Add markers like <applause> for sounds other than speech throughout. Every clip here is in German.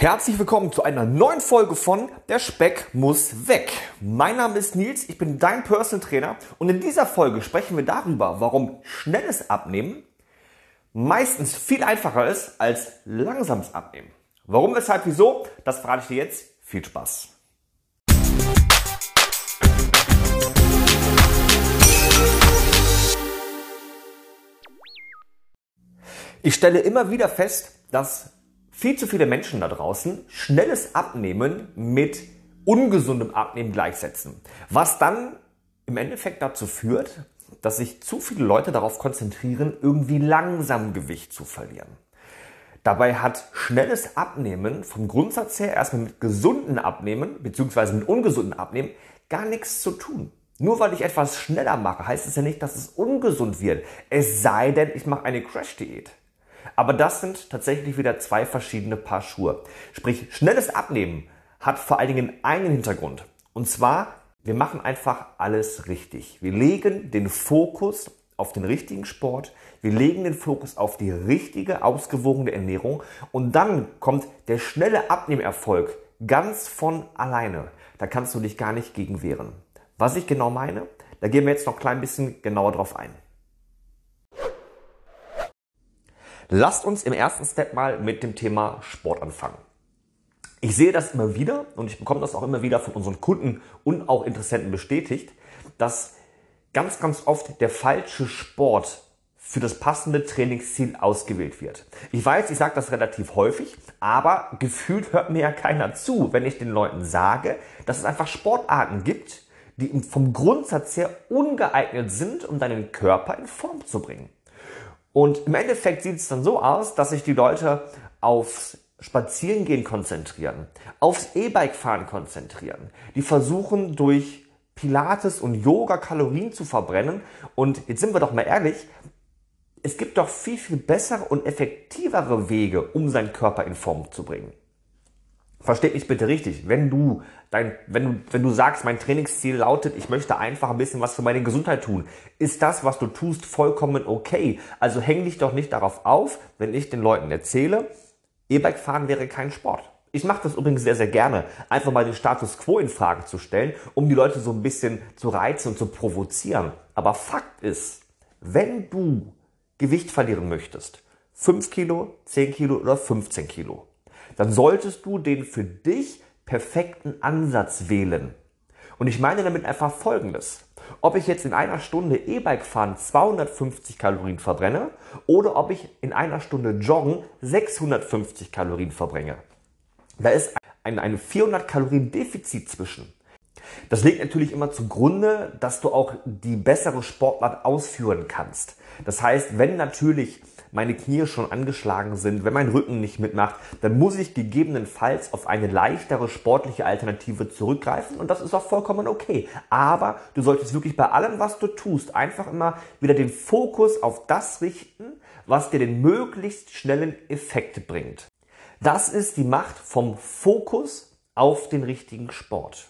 Herzlich willkommen zu einer neuen Folge von Der Speck muss weg. Mein Name ist Nils, ich bin dein Personal Trainer und in dieser Folge sprechen wir darüber, warum schnelles Abnehmen meistens viel einfacher ist als langsames Abnehmen. Warum, weshalb, wieso, das verrate ich dir jetzt. Viel Spaß. Ich stelle immer wieder fest, dass viel zu viele Menschen da draußen schnelles Abnehmen mit ungesundem Abnehmen gleichsetzen. Was dann im Endeffekt dazu führt, dass sich zu viele Leute darauf konzentrieren, irgendwie langsam Gewicht zu verlieren. Dabei hat schnelles Abnehmen vom Grundsatz her erstmal mit gesunden Abnehmen bzw. mit ungesunden Abnehmen gar nichts zu tun. Nur weil ich etwas schneller mache, heißt es ja nicht, dass es ungesund wird. Es sei denn, ich mache eine Crash-Diät. Aber das sind tatsächlich wieder zwei verschiedene Paar Schuhe. Sprich, schnelles Abnehmen hat vor allen Dingen einen Hintergrund. Und zwar, wir machen einfach alles richtig. Wir legen den Fokus auf den richtigen Sport, wir legen den Fokus auf die richtige, ausgewogene Ernährung und dann kommt der schnelle Abnehmerfolg ganz von alleine. Da kannst du dich gar nicht gegen wehren. Was ich genau meine, da gehen wir jetzt noch ein klein bisschen genauer drauf ein. Lasst uns im ersten Step mal mit dem Thema Sport anfangen. Ich sehe das immer wieder und ich bekomme das auch immer wieder von unseren Kunden und auch Interessenten bestätigt, dass ganz, ganz oft der falsche Sport für das passende Trainingsziel ausgewählt wird. Ich weiß, ich sage das relativ häufig, aber gefühlt hört mir ja keiner zu, wenn ich den Leuten sage, dass es einfach Sportarten gibt, die vom Grundsatz her ungeeignet sind, um deinen Körper in Form zu bringen. Und im Endeffekt sieht es dann so aus, dass sich die Leute aufs Spazierengehen konzentrieren, aufs E-Bike fahren konzentrieren. Die versuchen durch Pilates und Yoga Kalorien zu verbrennen. Und jetzt sind wir doch mal ehrlich, es gibt doch viel, viel bessere und effektivere Wege, um seinen Körper in Form zu bringen. Versteht mich bitte richtig. Wenn du dein, wenn du, wenn du sagst, mein Trainingsziel lautet, ich möchte einfach ein bisschen was für meine Gesundheit tun, ist das, was du tust, vollkommen okay. Also häng dich doch nicht darauf auf, wenn ich den Leuten erzähle, E-Bike fahren wäre kein Sport. Ich mache das übrigens sehr, sehr gerne, einfach mal den Status quo in Frage zu stellen, um die Leute so ein bisschen zu reizen und zu provozieren. Aber Fakt ist, wenn du Gewicht verlieren möchtest, 5 Kilo, 10 Kilo oder 15 Kilo, dann solltest du den für dich perfekten Ansatz wählen. Und ich meine damit einfach Folgendes. Ob ich jetzt in einer Stunde E-Bike fahren 250 Kalorien verbrenne oder ob ich in einer Stunde Joggen 650 Kalorien verbrenne. Da ist ein, ein 400 Kalorien Defizit zwischen. Das liegt natürlich immer zugrunde, dass du auch die bessere Sportart ausführen kannst. Das heißt, wenn natürlich meine Knie schon angeschlagen sind, wenn mein Rücken nicht mitmacht, dann muss ich gegebenenfalls auf eine leichtere sportliche Alternative zurückgreifen und das ist auch vollkommen okay. Aber du solltest wirklich bei allem, was du tust, einfach immer wieder den Fokus auf das richten, was dir den möglichst schnellen Effekt bringt. Das ist die Macht vom Fokus auf den richtigen Sport.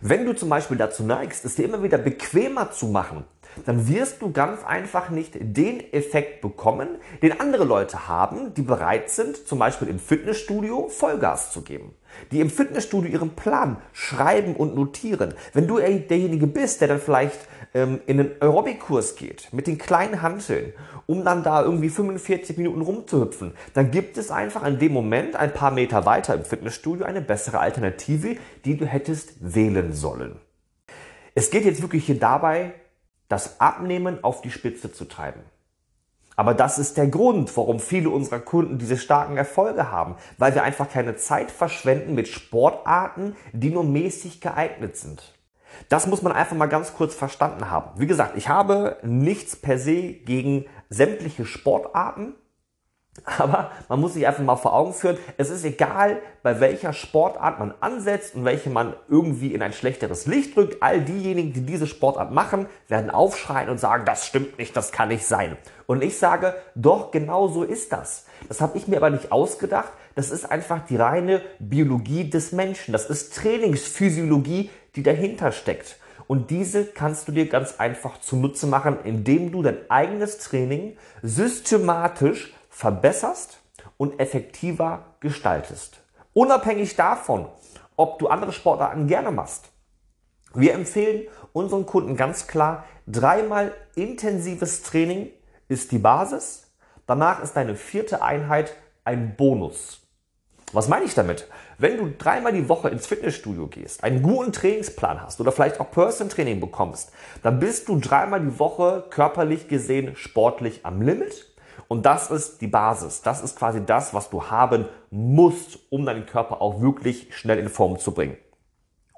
Wenn du zum Beispiel dazu neigst, es dir immer wieder bequemer zu machen, dann wirst du ganz einfach nicht den Effekt bekommen, den andere Leute haben, die bereit sind, zum Beispiel im Fitnessstudio Vollgas zu geben. Die im Fitnessstudio ihren Plan schreiben und notieren. Wenn du derjenige bist, der dann vielleicht ähm, in einen Aerobic-Kurs geht, mit den kleinen Hanteln, um dann da irgendwie 45 Minuten rumzuhüpfen, dann gibt es einfach in dem Moment ein paar Meter weiter im Fitnessstudio eine bessere Alternative, die du hättest wählen sollen. Es geht jetzt wirklich hier dabei das Abnehmen auf die Spitze zu treiben. Aber das ist der Grund, warum viele unserer Kunden diese starken Erfolge haben, weil wir einfach keine Zeit verschwenden mit Sportarten, die nur mäßig geeignet sind. Das muss man einfach mal ganz kurz verstanden haben. Wie gesagt, ich habe nichts per se gegen sämtliche Sportarten. Aber man muss sich einfach mal vor Augen führen, es ist egal, bei welcher Sportart man ansetzt und welche man irgendwie in ein schlechteres Licht drückt. All diejenigen, die diese Sportart machen, werden aufschreien und sagen, das stimmt nicht, das kann nicht sein. Und ich sage, doch, genau so ist das. Das habe ich mir aber nicht ausgedacht. Das ist einfach die reine Biologie des Menschen. Das ist Trainingsphysiologie, die dahinter steckt. Und diese kannst du dir ganz einfach zunutze machen, indem du dein eigenes Training systematisch verbesserst und effektiver gestaltest. Unabhängig davon, ob du andere Sportarten gerne machst. Wir empfehlen unseren Kunden ganz klar, dreimal intensives Training ist die Basis. Danach ist deine vierte Einheit ein Bonus. Was meine ich damit? Wenn du dreimal die Woche ins Fitnessstudio gehst, einen guten Trainingsplan hast oder vielleicht auch Person Training bekommst, dann bist du dreimal die Woche körperlich gesehen sportlich am Limit. Und das ist die Basis. Das ist quasi das, was du haben musst, um deinen Körper auch wirklich schnell in Form zu bringen.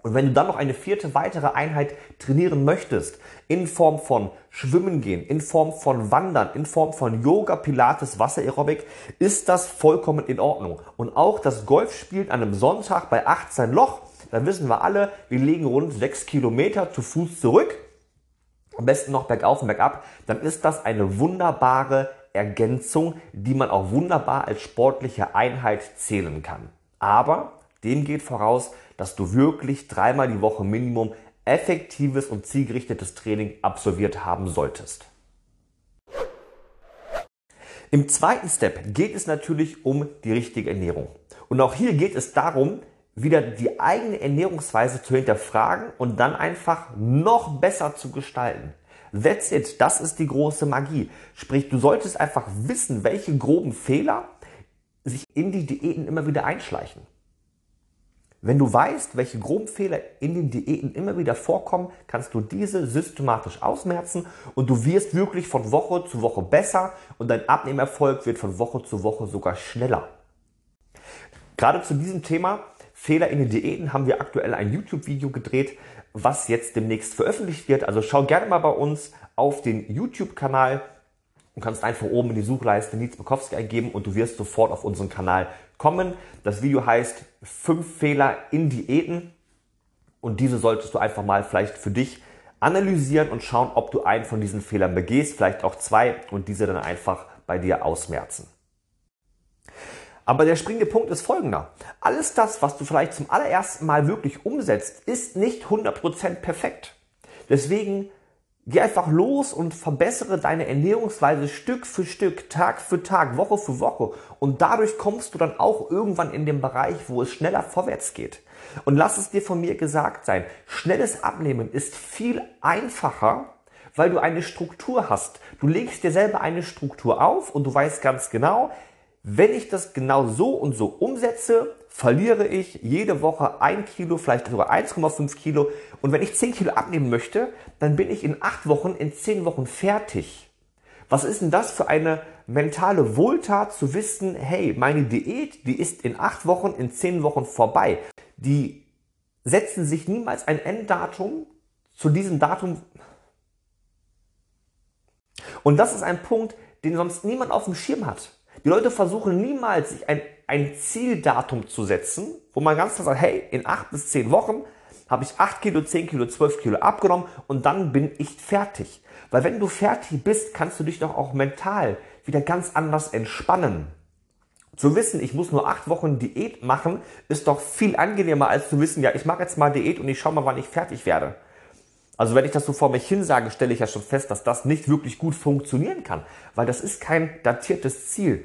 Und wenn du dann noch eine vierte weitere Einheit trainieren möchtest, in Form von Schwimmen gehen, in Form von Wandern, in Form von Yoga, Pilates, Wassererobik, ist das vollkommen in Ordnung. Und auch das Golfspielen an einem Sonntag bei 18 Loch, da wissen wir alle, wir legen rund 6 Kilometer zu Fuß zurück, am besten noch bergauf und bergab, dann ist das eine wunderbare Ergänzung, die man auch wunderbar als sportliche Einheit zählen kann. Aber dem geht voraus, dass du wirklich dreimal die Woche Minimum effektives und zielgerichtetes Training absolviert haben solltest. Im zweiten Step geht es natürlich um die richtige Ernährung. Und auch hier geht es darum, wieder die eigene Ernährungsweise zu hinterfragen und dann einfach noch besser zu gestalten. That's it. Das ist die große Magie. Sprich, du solltest einfach wissen, welche groben Fehler sich in die Diäten immer wieder einschleichen. Wenn du weißt, welche groben Fehler in den Diäten immer wieder vorkommen, kannst du diese systematisch ausmerzen und du wirst wirklich von Woche zu Woche besser und dein Abnehmerfolg wird von Woche zu Woche sogar schneller. Gerade zu diesem Thema Fehler in den Diäten haben wir aktuell ein YouTube-Video gedreht, was jetzt demnächst veröffentlicht wird. Also schau gerne mal bei uns auf den YouTube-Kanal und kannst einfach oben in die Suchleiste Nils Bukowski eingeben und du wirst sofort auf unseren Kanal kommen. Das Video heißt fünf Fehler in Diäten und diese solltest du einfach mal vielleicht für dich analysieren und schauen, ob du einen von diesen Fehlern begehst, vielleicht auch zwei und diese dann einfach bei dir ausmerzen. Aber der springende Punkt ist folgender. Alles das, was du vielleicht zum allerersten Mal wirklich umsetzt, ist nicht 100% perfekt. Deswegen Geh einfach los und verbessere deine Ernährungsweise Stück für Stück, Tag für Tag, Woche für Woche. Und dadurch kommst du dann auch irgendwann in den Bereich, wo es schneller vorwärts geht. Und lass es dir von mir gesagt sein, schnelles Abnehmen ist viel einfacher, weil du eine Struktur hast. Du legst dir selber eine Struktur auf und du weißt ganz genau, wenn ich das genau so und so umsetze, verliere ich jede Woche ein Kilo, vielleicht sogar 1,5 Kilo. Und wenn ich 10 Kilo abnehmen möchte, dann bin ich in 8 Wochen, in 10 Wochen fertig. Was ist denn das für eine mentale Wohltat zu wissen, hey, meine Diät, die ist in 8 Wochen, in 10 Wochen vorbei. Die setzen sich niemals ein Enddatum zu diesem Datum. Und das ist ein Punkt, den sonst niemand auf dem Schirm hat. Die Leute versuchen niemals, sich ein, ein Zieldatum zu setzen, wo man ganz klar sagt, hey, in acht bis zehn Wochen habe ich acht Kilo, zehn Kilo, zwölf Kilo abgenommen und dann bin ich fertig. Weil wenn du fertig bist, kannst du dich doch auch mental wieder ganz anders entspannen. Zu wissen, ich muss nur acht Wochen Diät machen, ist doch viel angenehmer als zu wissen, ja, ich mache jetzt mal Diät und ich schaue mal, wann ich fertig werde. Also wenn ich das so vor mich hin sage, stelle ich ja schon fest, dass das nicht wirklich gut funktionieren kann, weil das ist kein datiertes Ziel.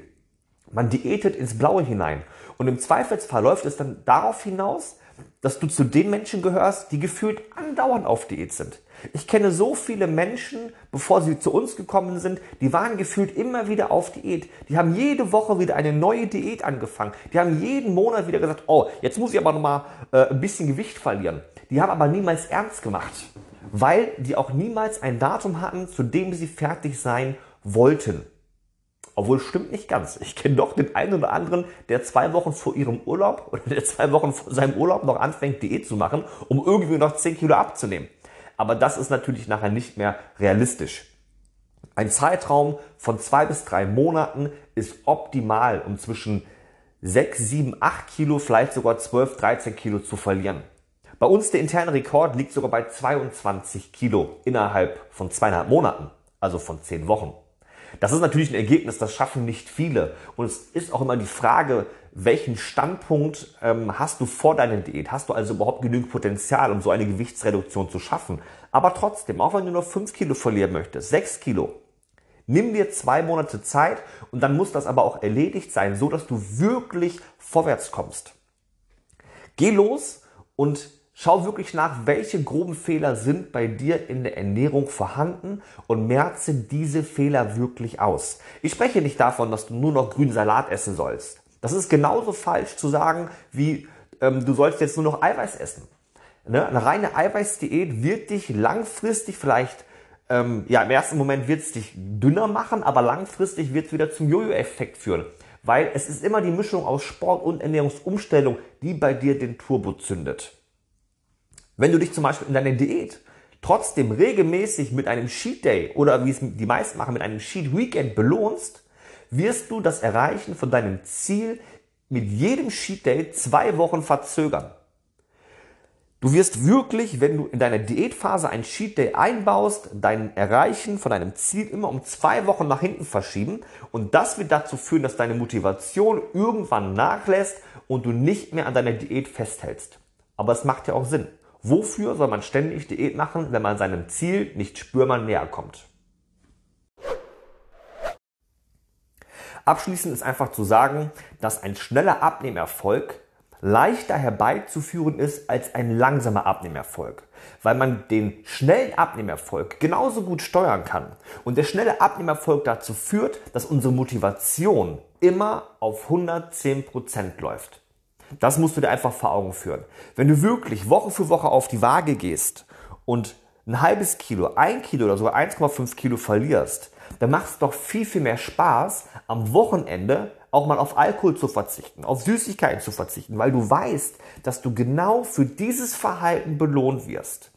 Man diätet ins Blaue hinein. Und im Zweifelsfall läuft es dann darauf hinaus, dass du zu den Menschen gehörst, die gefühlt andauernd auf Diät sind. Ich kenne so viele Menschen, bevor sie zu uns gekommen sind, die waren gefühlt immer wieder auf Diät. Die haben jede Woche wieder eine neue Diät angefangen. Die haben jeden Monat wieder gesagt, oh, jetzt muss ich aber nochmal äh, ein bisschen Gewicht verlieren. Die haben aber niemals ernst gemacht weil die auch niemals ein Datum hatten, zu dem sie fertig sein wollten. Obwohl stimmt nicht ganz. Ich kenne doch den einen oder anderen, der zwei Wochen vor ihrem Urlaub <laughs> oder der zwei Wochen vor seinem Urlaub noch anfängt, Diät zu machen, um irgendwie noch 10 Kilo abzunehmen. Aber das ist natürlich nachher nicht mehr realistisch. Ein Zeitraum von zwei bis drei Monaten ist optimal, um zwischen 6, 7, 8 Kilo, vielleicht sogar 12, 13 Kilo zu verlieren. Bei uns der interne Rekord liegt sogar bei 22 Kilo innerhalb von zweieinhalb Monaten, also von zehn Wochen. Das ist natürlich ein Ergebnis, das schaffen nicht viele. Und es ist auch immer die Frage, welchen Standpunkt ähm, hast du vor deiner Diät? Hast du also überhaupt genügend Potenzial, um so eine Gewichtsreduktion zu schaffen? Aber trotzdem, auch wenn du nur 5 Kilo verlieren möchtest, 6 Kilo, Nimm dir zwei Monate Zeit und dann muss das aber auch erledigt sein, so dass du wirklich vorwärts kommst. Geh los und schau wirklich nach, welche groben Fehler sind bei dir in der Ernährung vorhanden und merze diese Fehler wirklich aus. Ich spreche nicht davon, dass du nur noch grünen Salat essen sollst. Das ist genauso falsch zu sagen, wie ähm, du sollst jetzt nur noch Eiweiß essen. Ne? Eine reine Eiweißdiät wird dich langfristig vielleicht, ähm, ja im ersten Moment wird es dich dünner machen, aber langfristig wird es wieder zum Jojo-Effekt führen. Weil es ist immer die Mischung aus Sport und Ernährungsumstellung, die bei dir den Turbo zündet. Wenn du dich zum Beispiel in deiner Diät trotzdem regelmäßig mit einem Cheat Day oder wie es die meisten machen, mit einem Cheat Weekend belohnst, wirst du das Erreichen von deinem Ziel mit jedem Cheat Day zwei Wochen verzögern. Du wirst wirklich, wenn du in deiner Diätphase ein Cheat Day einbaust, dein Erreichen von deinem Ziel immer um zwei Wochen nach hinten verschieben und das wird dazu führen, dass deine Motivation irgendwann nachlässt und du nicht mehr an deiner Diät festhältst. Aber es macht ja auch Sinn. Wofür soll man ständig Diät machen, wenn man seinem Ziel nicht spürbar näher kommt? Abschließend ist einfach zu sagen, dass ein schneller Abnehmerfolg leichter herbeizuführen ist als ein langsamer Abnehmerfolg, weil man den schnellen Abnehmerfolg genauso gut steuern kann und der schnelle Abnehmerfolg dazu führt, dass unsere Motivation immer auf 110% läuft. Das musst du dir einfach vor Augen führen. Wenn du wirklich Woche für Woche auf die Waage gehst und ein halbes Kilo, ein Kilo oder sogar 1,5 Kilo verlierst, dann macht es doch viel, viel mehr Spaß, am Wochenende auch mal auf Alkohol zu verzichten, auf Süßigkeiten zu verzichten, weil du weißt, dass du genau für dieses Verhalten belohnt wirst.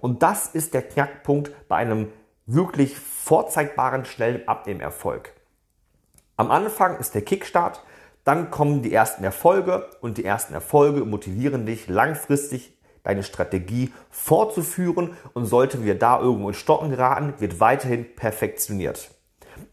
Und das ist der Knackpunkt bei einem wirklich vorzeigbaren, schnellen Abnehmerfolg. Am Anfang ist der Kickstart, dann kommen die ersten Erfolge und die ersten Erfolge motivieren dich langfristig deine Strategie fortzuführen und sollten wir da irgendwo in Stocken geraten, wird weiterhin perfektioniert.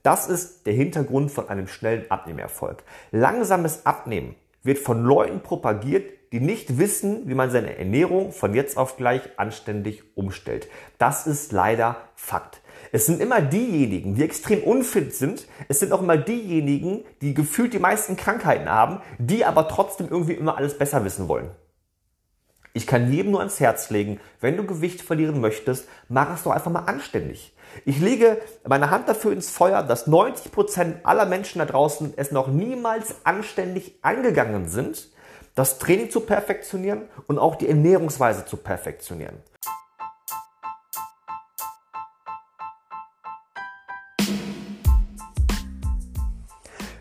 Das ist der Hintergrund von einem schnellen Abnehmerfolg. Langsames Abnehmen wird von Leuten propagiert, die nicht wissen, wie man seine Ernährung von jetzt auf gleich anständig umstellt. Das ist leider Fakt. Es sind immer diejenigen, die extrem unfit sind. Es sind auch immer diejenigen, die gefühlt die meisten Krankheiten haben, die aber trotzdem irgendwie immer alles besser wissen wollen. Ich kann jedem nur ans Herz legen, wenn du Gewicht verlieren möchtest, mach es doch einfach mal anständig. Ich lege meine Hand dafür ins Feuer, dass 90% aller Menschen da draußen es noch niemals anständig angegangen sind, das Training zu perfektionieren und auch die Ernährungsweise zu perfektionieren.